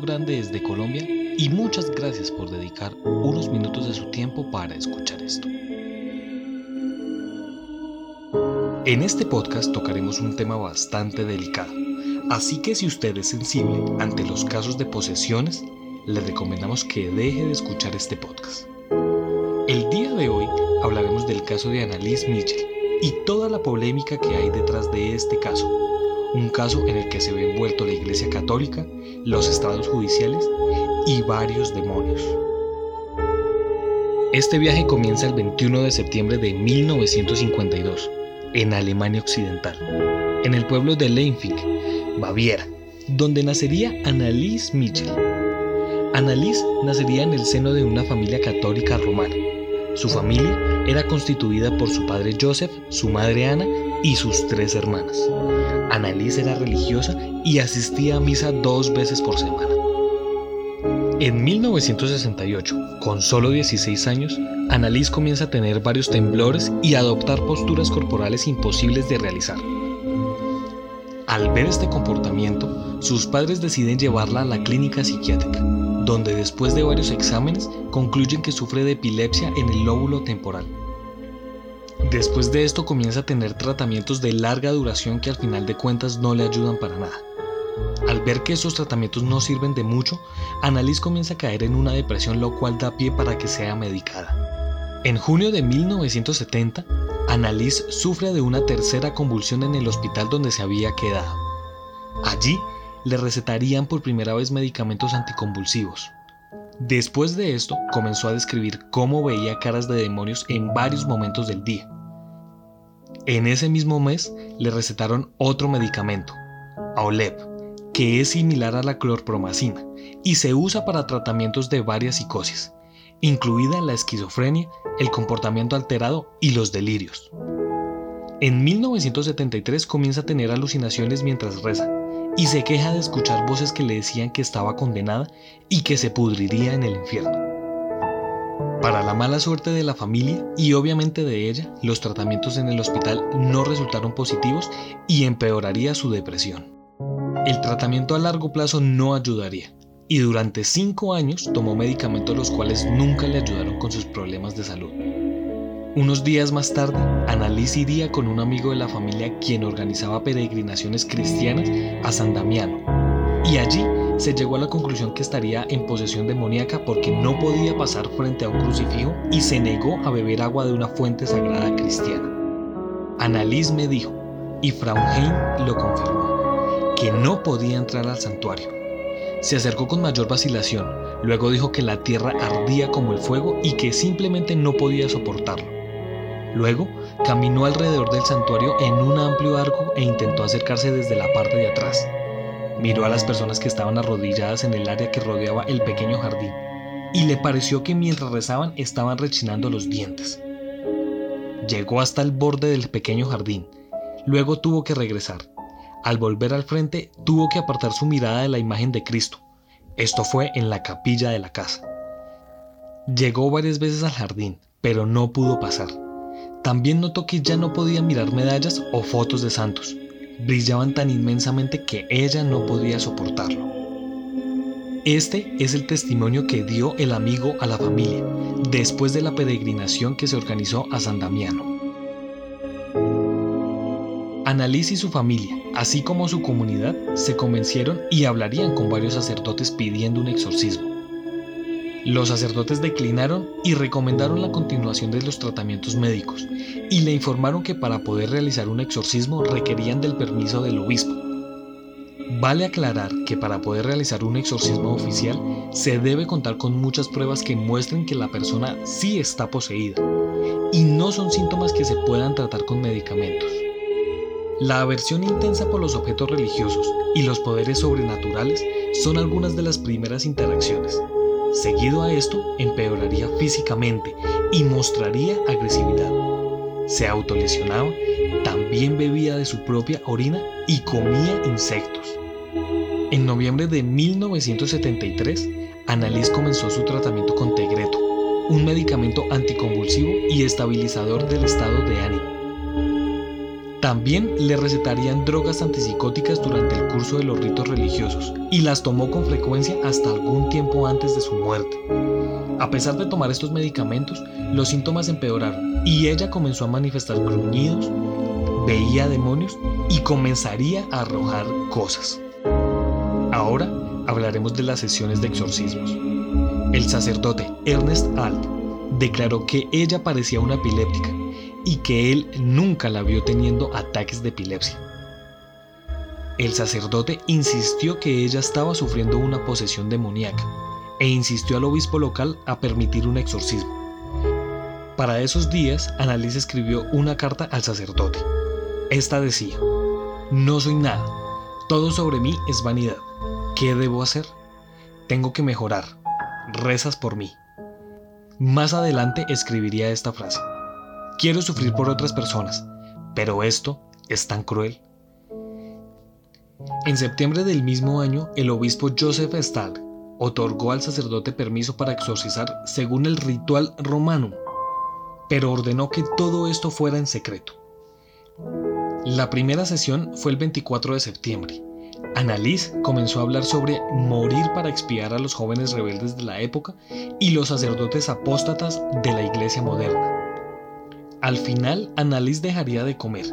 grande desde Colombia y muchas gracias por dedicar unos minutos de su tiempo para escuchar esto. En este podcast tocaremos un tema bastante delicado, así que si usted es sensible ante los casos de posesiones, le recomendamos que deje de escuchar este podcast. El día de hoy hablaremos del caso de Annalise Mitchell y toda la polémica que hay detrás de este caso. Un caso en el que se ve envuelto la Iglesia Católica, los estados judiciales y varios demonios. Este viaje comienza el 21 de septiembre de 1952, en Alemania Occidental, en el pueblo de Leinfink, Baviera, donde nacería Annalise Mitchell. Annalise nacería en el seno de una familia católica romana. Su familia era constituida por su padre Joseph, su madre Ana y sus tres hermanas. Annalise era religiosa y asistía a misa dos veces por semana. En 1968, con solo 16 años, Annalise comienza a tener varios temblores y a adoptar posturas corporales imposibles de realizar. Al ver este comportamiento, sus padres deciden llevarla a la clínica psiquiátrica, donde después de varios exámenes concluyen que sufre de epilepsia en el lóbulo temporal. Después de esto comienza a tener tratamientos de larga duración que al final de cuentas no le ayudan para nada. Al ver que esos tratamientos no sirven de mucho, Annalise comienza a caer en una depresión lo cual da pie para que sea medicada. En junio de 1970, Annalise sufre de una tercera convulsión en el hospital donde se había quedado. Allí le recetarían por primera vez medicamentos anticonvulsivos. Después de esto, comenzó a describir cómo veía caras de demonios en varios momentos del día. En ese mismo mes le recetaron otro medicamento, Aulep, que es similar a la clorpromacina y se usa para tratamientos de varias psicosis, incluida la esquizofrenia, el comportamiento alterado y los delirios. En 1973 comienza a tener alucinaciones mientras reza y se queja de escuchar voces que le decían que estaba condenada y que se pudriría en el infierno. Para la mala suerte de la familia y obviamente de ella, los tratamientos en el hospital no resultaron positivos y empeoraría su depresión. El tratamiento a largo plazo no ayudaría y durante cinco años tomó medicamentos los cuales nunca le ayudaron con sus problemas de salud. Unos días más tarde, Annalise iría con un amigo de la familia quien organizaba peregrinaciones cristianas a San Damiano, y allí se llegó a la conclusión que estaría en posesión demoníaca porque no podía pasar frente a un crucifijo y se negó a beber agua de una fuente sagrada cristiana. Annalise me dijo, y Fraunheim lo confirmó, que no podía entrar al santuario. Se acercó con mayor vacilación, luego dijo que la tierra ardía como el fuego y que simplemente no podía soportarlo. Luego, caminó alrededor del santuario en un amplio arco e intentó acercarse desde la parte de atrás. Miró a las personas que estaban arrodilladas en el área que rodeaba el pequeño jardín y le pareció que mientras rezaban estaban rechinando los dientes. Llegó hasta el borde del pequeño jardín. Luego tuvo que regresar. Al volver al frente, tuvo que apartar su mirada de la imagen de Cristo. Esto fue en la capilla de la casa. Llegó varias veces al jardín, pero no pudo pasar. También notó que ya no podía mirar medallas o fotos de santos. Brillaban tan inmensamente que ella no podía soportarlo. Este es el testimonio que dio el amigo a la familia después de la peregrinación que se organizó a San Damiano. Annalise y su familia, así como su comunidad, se convencieron y hablarían con varios sacerdotes pidiendo un exorcismo. Los sacerdotes declinaron y recomendaron la continuación de los tratamientos médicos y le informaron que para poder realizar un exorcismo requerían del permiso del obispo. Vale aclarar que para poder realizar un exorcismo oficial se debe contar con muchas pruebas que muestren que la persona sí está poseída y no son síntomas que se puedan tratar con medicamentos. La aversión intensa por los objetos religiosos y los poderes sobrenaturales son algunas de las primeras interacciones, Seguido a esto, empeoraría físicamente y mostraría agresividad. Se autolesionaba, también bebía de su propia orina y comía insectos. En noviembre de 1973, Annalise comenzó su tratamiento con Tegreto, un medicamento anticonvulsivo y estabilizador del estado de ánimo. También le recetarían drogas antipsicóticas durante el curso de los ritos religiosos y las tomó con frecuencia hasta algún tiempo antes de su muerte. A pesar de tomar estos medicamentos, los síntomas empeoraron y ella comenzó a manifestar gruñidos, veía demonios y comenzaría a arrojar cosas. Ahora hablaremos de las sesiones de exorcismos. El sacerdote Ernest Alt declaró que ella parecía una epiléptica y que él nunca la vio teniendo ataques de epilepsia. El sacerdote insistió que ella estaba sufriendo una posesión demoníaca e insistió al obispo local a permitir un exorcismo. Para esos días, Annalise escribió una carta al sacerdote. Esta decía, No soy nada, todo sobre mí es vanidad. ¿Qué debo hacer? Tengo que mejorar. Rezas por mí. Más adelante escribiría esta frase. Quiero sufrir por otras personas, pero esto es tan cruel. En septiembre del mismo año, el obispo Joseph Stahl otorgó al sacerdote permiso para exorcizar según el ritual romano, pero ordenó que todo esto fuera en secreto. La primera sesión fue el 24 de septiembre. Annalise comenzó a hablar sobre morir para expiar a los jóvenes rebeldes de la época y los sacerdotes apóstatas de la iglesia moderna. Al final, Annalise dejaría de comer,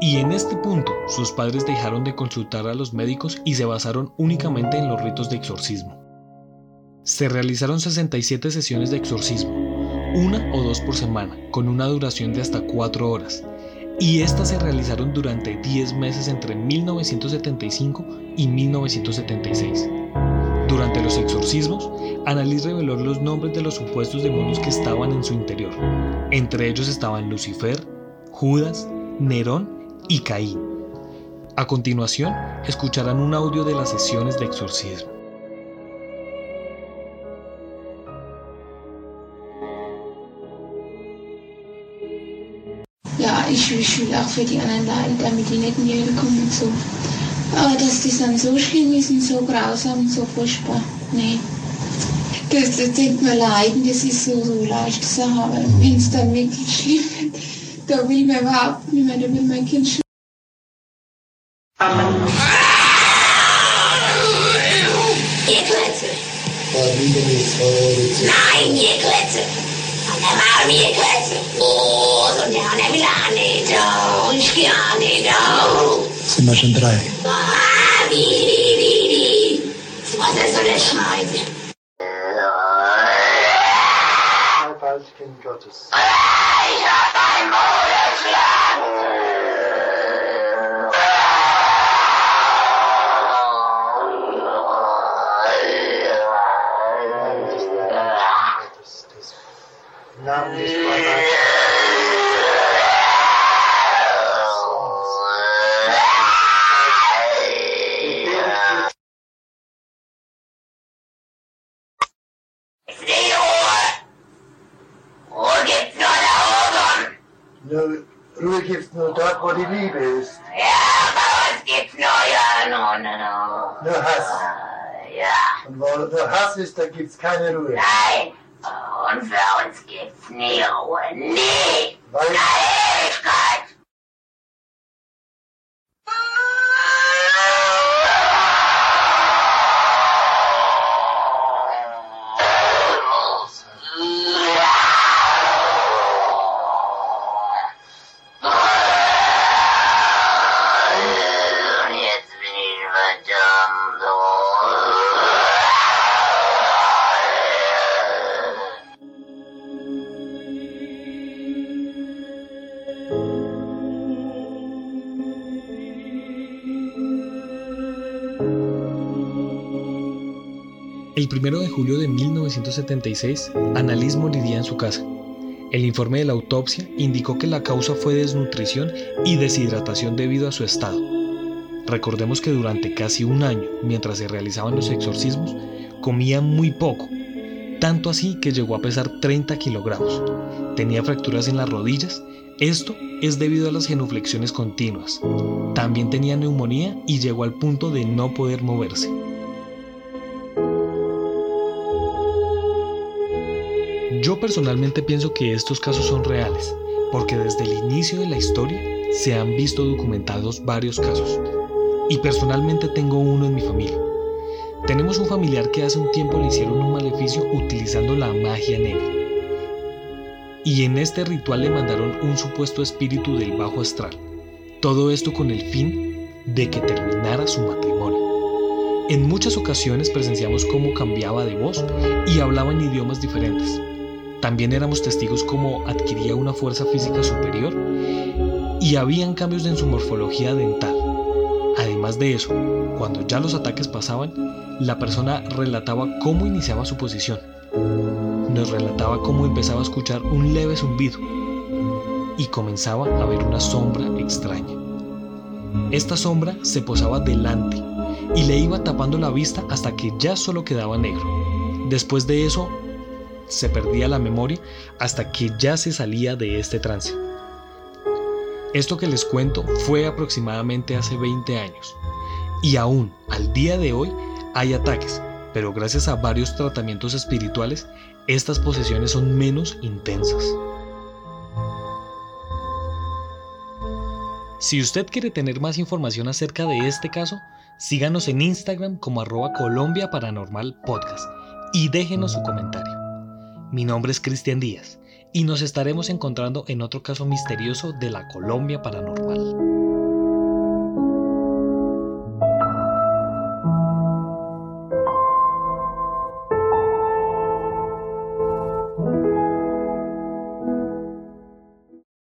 y en este punto sus padres dejaron de consultar a los médicos y se basaron únicamente en los ritos de exorcismo. Se realizaron 67 sesiones de exorcismo, una o dos por semana, con una duración de hasta 4 horas, y estas se realizaron durante 10 meses entre 1975 y 1976. Durante los exorcismos, Annalise reveló los nombres de los supuestos demonios que estaban en su interior. Entre ellos estaban Lucifer, Judas, Nerón y Caín. A continuación, escucharán un audio de las sesiones de exorcismo. Ich, will auch. Aber so schlimm so grausam so furchtbar. Das, das denkt man leiden, das ist so, so leicht Sache, aber wenn es dann wirklich schlimm wird, da will man überhaupt nicht mehr, da will mein Kind schon. Ihr Klötze. Nein, Nein, ihr Klötze. Und der Maul, ihr Klötze. Oh, so der der will auch nicht. Oh, ich geh auch nicht. Oh. sind wir schon drei. Ah, wie, wie, wie, wie. Was ist so der Scheiß? todos. Ruhe gibt's nur dort, wo die Liebe ist. Ja, bei uns gibt's nur, ja, no, no, no. Nur Hass. Ja, Und wo nur Hass ist, da gibt's keine Ruhe. nein. Und für uns gibt's nie Ruhe. Nie. Weil Na, 1 de julio de 1976, Annalise moriría en su casa. El informe de la autopsia indicó que la causa fue desnutrición y deshidratación debido a su estado. Recordemos que durante casi un año, mientras se realizaban los exorcismos, comía muy poco, tanto así que llegó a pesar 30 kilogramos. Tenía fracturas en las rodillas, esto es debido a las genuflexiones continuas. También tenía neumonía y llegó al punto de no poder moverse. Yo personalmente pienso que estos casos son reales, porque desde el inicio de la historia se han visto documentados varios casos. Y personalmente tengo uno en mi familia. Tenemos un familiar que hace un tiempo le hicieron un maleficio utilizando la magia negra. Y en este ritual le mandaron un supuesto espíritu del bajo astral. Todo esto con el fin de que terminara su matrimonio. En muchas ocasiones presenciamos cómo cambiaba de voz y hablaba en idiomas diferentes. También éramos testigos cómo adquiría una fuerza física superior y habían cambios en su morfología dental. Además de eso, cuando ya los ataques pasaban, la persona relataba cómo iniciaba su posición. Nos relataba cómo empezaba a escuchar un leve zumbido y comenzaba a ver una sombra extraña. Esta sombra se posaba delante y le iba tapando la vista hasta que ya solo quedaba negro. Después de eso, se perdía la memoria hasta que ya se salía de este trance. Esto que les cuento fue aproximadamente hace 20 años y aún al día de hoy hay ataques, pero gracias a varios tratamientos espirituales, estas posesiones son menos intensas. Si usted quiere tener más información acerca de este caso, síganos en Instagram como arroba Colombia Paranormal Podcast y déjenos su comentario. Mi nombre es Cristian Díaz y nos estaremos encontrando en otro caso misterioso de la Colombia Paranormal.